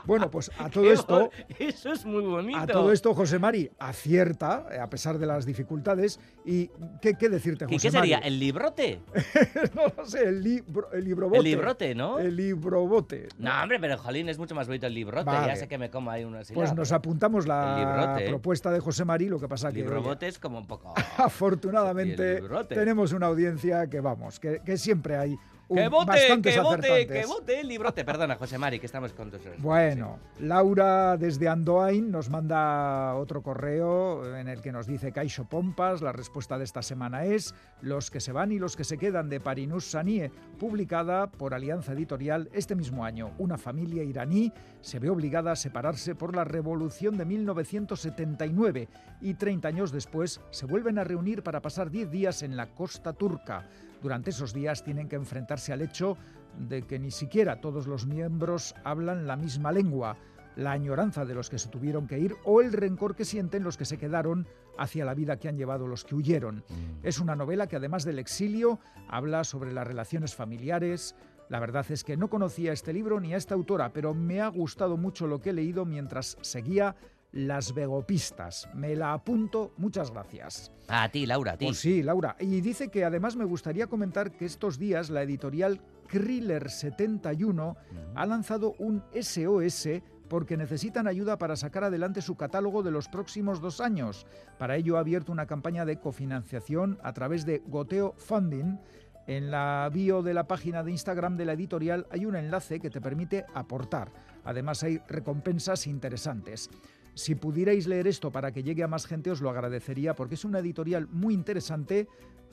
bueno, pues a todo Qué esto... Eso es muy bonito. A todo esto, José Mari acierta, eh, a pesar de las dificultades. ¿Y qué, qué decirte, ¿Y José qué sería? Mari? ¿El librote? no lo sé, el, libro, el librobote. El librote, ¿no? El librobote. No, hombre, pero jolín, es mucho más bonito el librote. Vale. Ya sé que me como ahí una Pues sílaba, nos apuntamos la propuesta de José Mari, lo que pasa El que... librobote es como un poco... afortunadamente Y tenemos una audiencia que vamos, que, que siempre hay ¡Que vote, que vote, que vote el librote! Perdona, José Mari, que estamos con tus... Bueno, Laura desde Andoain nos manda otro correo en el que nos dice Caixo Pompas. La respuesta de esta semana es Los que se van y los que se quedan de Parinus Sanie, publicada por Alianza Editorial este mismo año. Una familia iraní se ve obligada a separarse por la revolución de 1979 y 30 años después se vuelven a reunir para pasar 10 días en la costa turca. Durante esos días tienen que enfrentarse al hecho de que ni siquiera todos los miembros hablan la misma lengua, la añoranza de los que se tuvieron que ir o el rencor que sienten los que se quedaron hacia la vida que han llevado los que huyeron. Es una novela que además del exilio habla sobre las relaciones familiares. La verdad es que no conocía este libro ni a esta autora, pero me ha gustado mucho lo que he leído mientras seguía Las Vegopistas. Me la apunto, muchas gracias. A ti, Laura, a ti. Pues sí, Laura. Y dice que además me gustaría comentar que estos días la editorial Kriller 71 ha lanzado un SOS porque necesitan ayuda para sacar adelante su catálogo de los próximos dos años. Para ello ha abierto una campaña de cofinanciación a través de Goteo Funding. En la bio de la página de Instagram de la editorial hay un enlace que te permite aportar. Además hay recompensas interesantes. Si pudierais leer esto para que llegue a más gente os lo agradecería porque es una editorial muy interesante,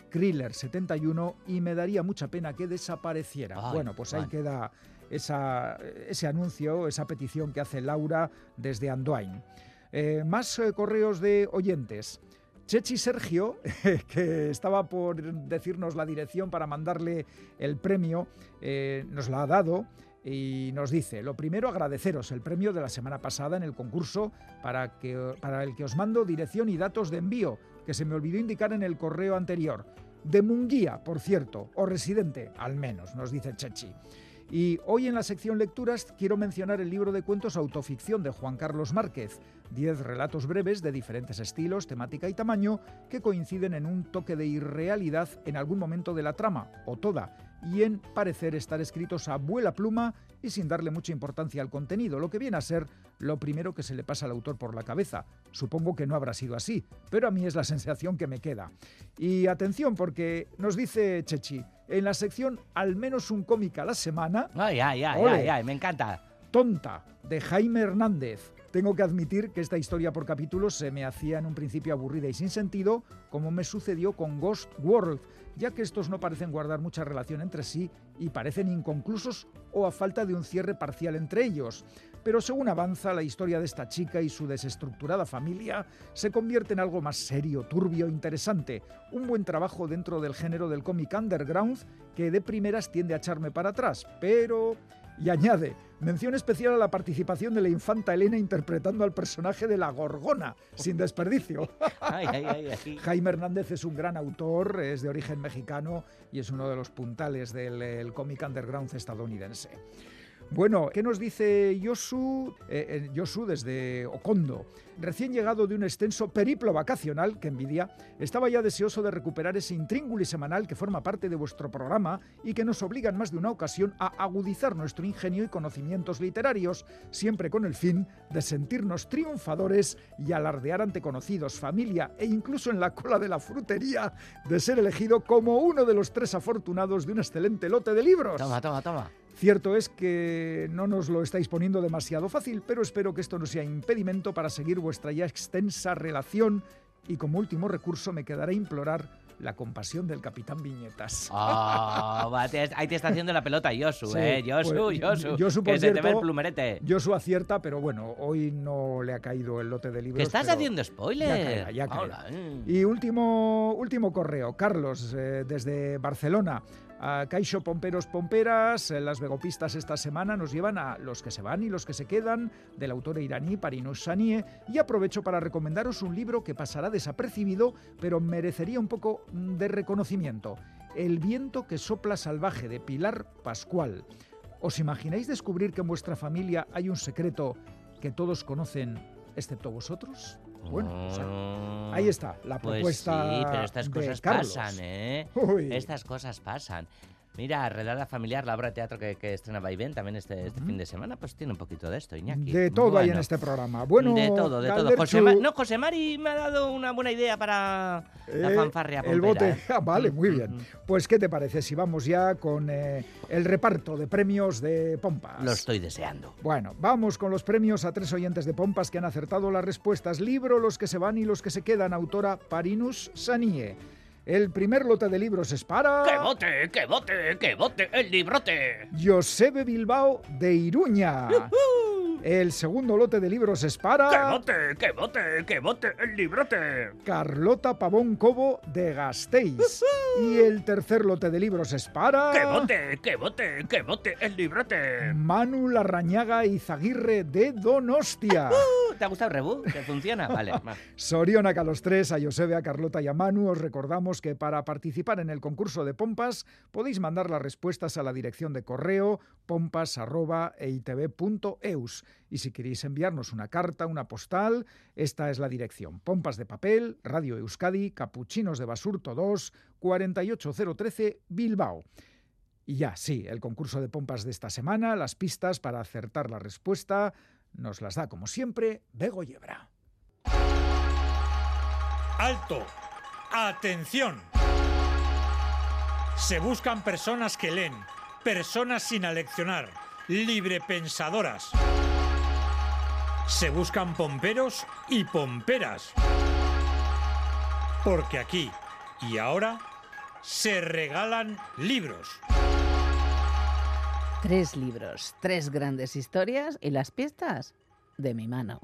Kriller 71, y me daría mucha pena que desapareciera. Ay, bueno, pues ahí queda esa- ese anuncio, esa petición que hace Laura desde Andoain. Eh, más eh, correos de oyentes. Chechi Sergio, que estaba por decirnos la dirección para mandarle el premio, eh, nos la ha dado y nos dice, lo primero agradeceros el premio de la semana pasada en el concurso para, que, para el que os mando dirección y datos de envío, que se me olvidó indicar en el correo anterior. De Munguía, por cierto, o residente, al menos, nos dice Chechi. Y hoy en la sección lecturas quiero mencionar el libro de cuentos Autoficción de Juan Carlos Márquez, diez relatos breves de diferentes estilos, temática y tamaño que coinciden en un toque de irrealidad en algún momento de la trama, o toda, y en parecer estar escritos a vuela pluma y sin darle mucha importancia al contenido, lo que viene a ser lo primero que se le pasa al autor por la cabeza. Supongo que no habrá sido así, pero a mí es la sensación que me queda. Y atención, porque nos dice Chechi, en la sección al menos un cómic a la semana, Ay, ay, ay, Ole. ay, ay, me encanta. Tonta, de Jaime Hernández. Tengo que admitir que esta historia por capítulos se me hacía en un principio aburrida y sin sentido, como me sucedió con Ghost World, ya que estos no parecen guardar mucha relación entre sí y parecen inconclusos o a falta de un cierre parcial entre ellos. Pero según avanza, la historia de esta chica y su desestructurada familia se convierte en algo más serio, turbio interesante. Un buen trabajo dentro del género del cómic underground que de primeras tiende a echarme para atrás, pero... Y añade, mención especial a la participación de la infanta Elena interpretando al personaje de la Gorgona, sin desperdicio. Jaime Hernández es un gran autor, es de origen mexicano y es uno de los puntales del cómic underground estadounidense. Bueno, ¿qué nos dice Yosu? Eh, eh, desde Ocondo. Recién llegado de un extenso periplo vacacional, que envidia, estaba ya deseoso de recuperar ese intrínguli semanal que forma parte de vuestro programa y que nos obliga en más de una ocasión a agudizar nuestro ingenio y conocimientos literarios, siempre con el fin de sentirnos triunfadores y alardear ante conocidos, familia e incluso en la cola de la frutería de ser elegido como uno de los tres afortunados de un excelente lote de libros. Toma, toma, toma. Cierto es que no nos lo estáis poniendo demasiado fácil, pero espero que esto no sea impedimento para seguir vuestra ya extensa relación y como último recurso me quedará implorar la compasión del capitán Viñetas. Oh, ahí te está haciendo la pelota Josu, ¿eh? Josu, Josu, Josu que se te ve el plumerete. Josu acierta, pero bueno, hoy no le ha caído el lote de libros. ¿Qué estás haciendo spoiler? Ya ya eh. Y último, último correo, Carlos, eh, desde Barcelona. A Caixo Pomperos Pomperas, eh, las vegopistas esta semana nos llevan a Los que se van y los que se quedan, del autor iraní Parinoush Sanie, y aprovecho para recomendaros un libro que pasará desapercibido, pero merecería un poco mm, de reconocimiento. El viento que sopla salvaje, de Pilar Pascual. ¿Os imagináis descubrir que en vuestra familia hay un secreto que todos conocen, excepto vosotros? Bueno, oh, ahí está la pues propuesta. sí, pero estas cosas pasan, ¿eh? Estas cosas pasan. Mira, Redada Familiar, la obra de teatro que, que estrena Vaivén también este, este fin de semana, pues tiene un poquito de esto, Iñaki. De todo hay en este programa. Bueno, de todo, de todo. José no, José Mari me ha dado una buena idea para la eh, fanfarria El bote. ¿eh? Ah, vale, muy bien. Pues, ¿qué te parece si vamos ya con eh, el reparto de premios de Pompas? Lo estoy deseando. Bueno, vamos con los premios a tres oyentes de Pompas que han acertado las respuestas. Libro Los que se van y los que se quedan, autora Parinus Sanie. El primer lote de libros es para... ¡Que bote, que bote, que bote el librote! Josebe Bilbao de Iruña. El segundo lote de libros es para... ¡Que bote, que bote, que bote el librote! Carlota Pavón Cobo de Gasteiz. y el tercer lote de libros es para... ¡Que bote, que bote, que bote el librote! Manu Larrañaga y Zaguirre de Donostia. ¿Te ha gustado el reboot? ¿Que funciona? Vale. Sorionaca a los tres, a Josebe, a Carlota y a Manu, os recordamos que para participar en el concurso de pompas podéis mandar las respuestas a la dirección de correo pompas.eitv.eus. Y si queréis enviarnos una carta, una postal, esta es la dirección. Pompas de papel, Radio Euskadi, Capuchinos de Basurto 2, 48013, Bilbao. Y ya, sí, el concurso de pompas de esta semana, las pistas para acertar la respuesta, nos las da como siempre Bego Yebra. ¡Alto! ¡Atención! Se buscan personas que leen, personas sin aleccionar, librepensadoras. Se buscan pomperos y pomperas. Porque aquí y ahora se regalan libros. Tres libros, tres grandes historias y las pistas de mi mano.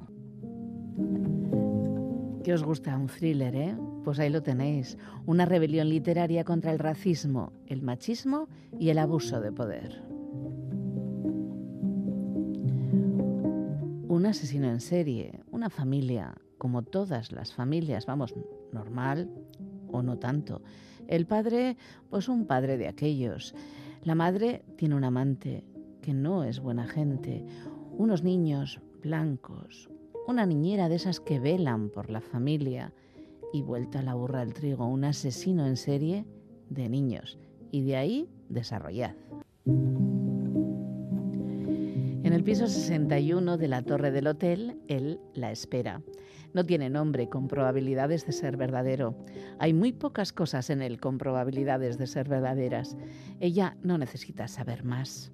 ¿Qué os gusta? Un thriller, ¿eh? Pues ahí lo tenéis. Una rebelión literaria contra el racismo, el machismo y el abuso de poder. Asesino en serie, una familia, como todas las familias, vamos, normal o no tanto. El padre, pues un padre de aquellos. La madre tiene un amante que no es buena gente. Unos niños blancos, una niñera de esas que velan por la familia y vuelta a la burra al trigo, un asesino en serie de niños. Y de ahí desarrollad. En el piso 61 de la torre del hotel, él la espera. No tiene nombre con probabilidades de ser verdadero. Hay muy pocas cosas en él con probabilidades de ser verdaderas. Ella no necesita saber más.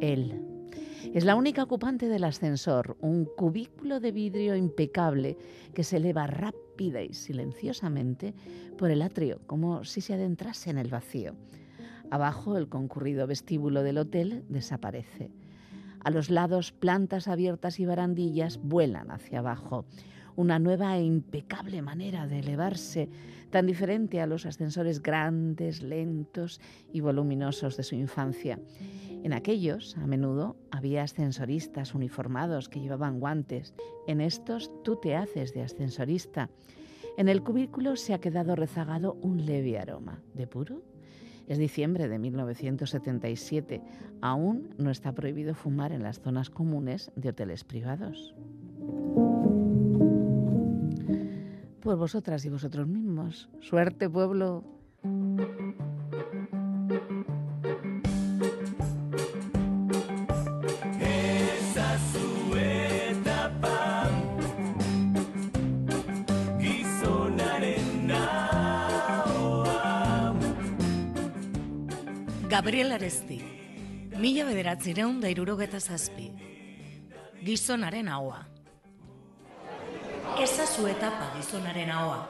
Él Es la única ocupante del ascensor, un cubículo de vidrio impecable que se eleva rápida y silenciosamente por el atrio, como si se adentrase en el vacío. Abajo, el concurrido vestíbulo del hotel desaparece. A los lados, plantas abiertas y barandillas vuelan hacia abajo. Una nueva e impecable manera de elevarse, tan diferente a los ascensores grandes, lentos y voluminosos de su infancia. En aquellos, a menudo, había ascensoristas uniformados que llevaban guantes. En estos, tú te haces de ascensorista. En el cubículo se ha quedado rezagado un leve aroma. ¿De puro? Es diciembre de 1977. Aún no está prohibido fumar en las zonas comunes de hoteles privados. Pues vosotras y vosotros mismos. Suerte, pueblo. Gabriel Aresti, mila bederatzireun da irurogeta zazpi. Gizonaren ahoa. Ezazu etapa gizonaren ahoa.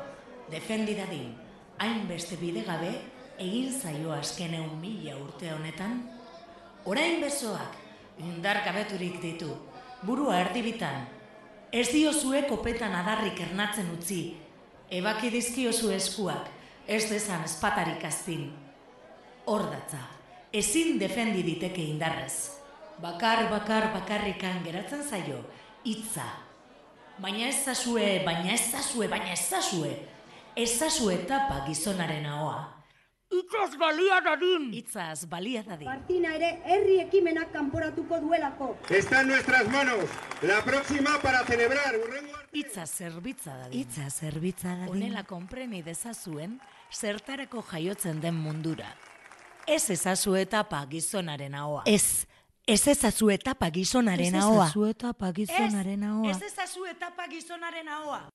Defendi dadin, hainbeste bide gabe, egin zaio askeneun mila urte honetan. Orain besoak, indar ditu, burua erdibitan. Ez diozue kopetan adarrik ernatzen utzi, ebaki dizkiozu eskuak, ez dezan espatarik azpin. Hor datza, ezin defendi diteke indarrez. Bakar, bakar, bakarrikan geratzen zaio, hitza. Baina ez zazue, baina ez zazue, baina ez zazue. Ez zazue etapa gizonaren ahoa. Itzaz balia dadin! Itzaz balia dadin. Martina ere herri ekimenak kanporatuko duelako. Está en nuestras manos. La próxima para celebrar. Itza zerbitza dadin. Itza zerbitza dadin. Honela konpreni dezazuen, zertarako jaiotzen den mundura. Ez ezazu etapa gizonaren ahoa. Ez, ez ezazu etapa gizonaren ahoa. Ez ezazu etapa gizonaren ahoa. Ez ezazu etapa gizonaren ahoa.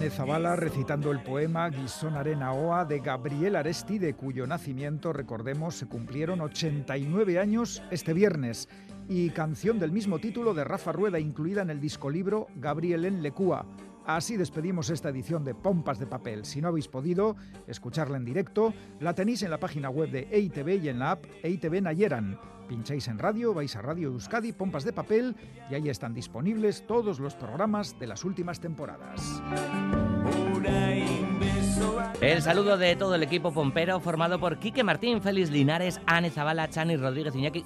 Anne Zavala recitando el poema Guisonaren Oa de Gabriel Aresti, de cuyo nacimiento, recordemos, se cumplieron 89 años este viernes, y canción del mismo título de Rafa Rueda, incluida en el disco libro Gabriel en Lecúa. Así despedimos esta edición de Pompas de Papel. Si no habéis podido escucharla en directo, la tenéis en la página web de EITV y en la app EITV Nayeran. Pincháis en radio, vais a Radio Euskadi, Pompas de Papel, y ahí están disponibles todos los programas de las últimas temporadas. El saludo de todo el equipo pompero formado por Quique Martín, Félix Linares, Ane Zavala, Chani Rodríguez Iñaki.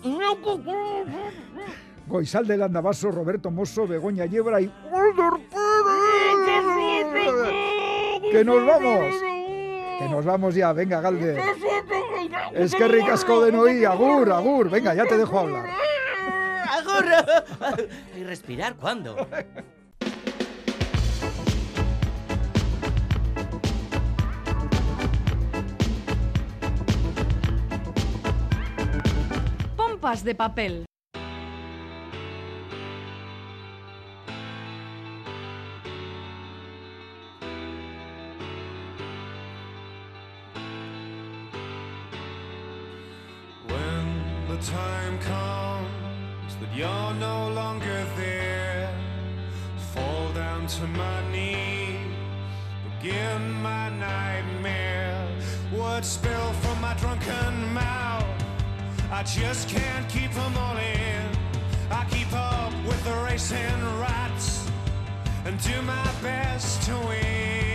Goizal del Andabaso, Roberto Mosso, Begoña Yebra y... ¡Que nos vamos! Que nos vamos ya, venga, Galde. Es que ricasco de Noí, agur, agur. Venga, ya te dejo hablar. ¡Agur! ¿Y respirar cuándo? Pompas de papel. Time comes that you're no longer there, fall down to my knees, begin my nightmare. Words spill from my drunken mouth, I just can't keep them all in. I keep up with the racing rats and do my best to win.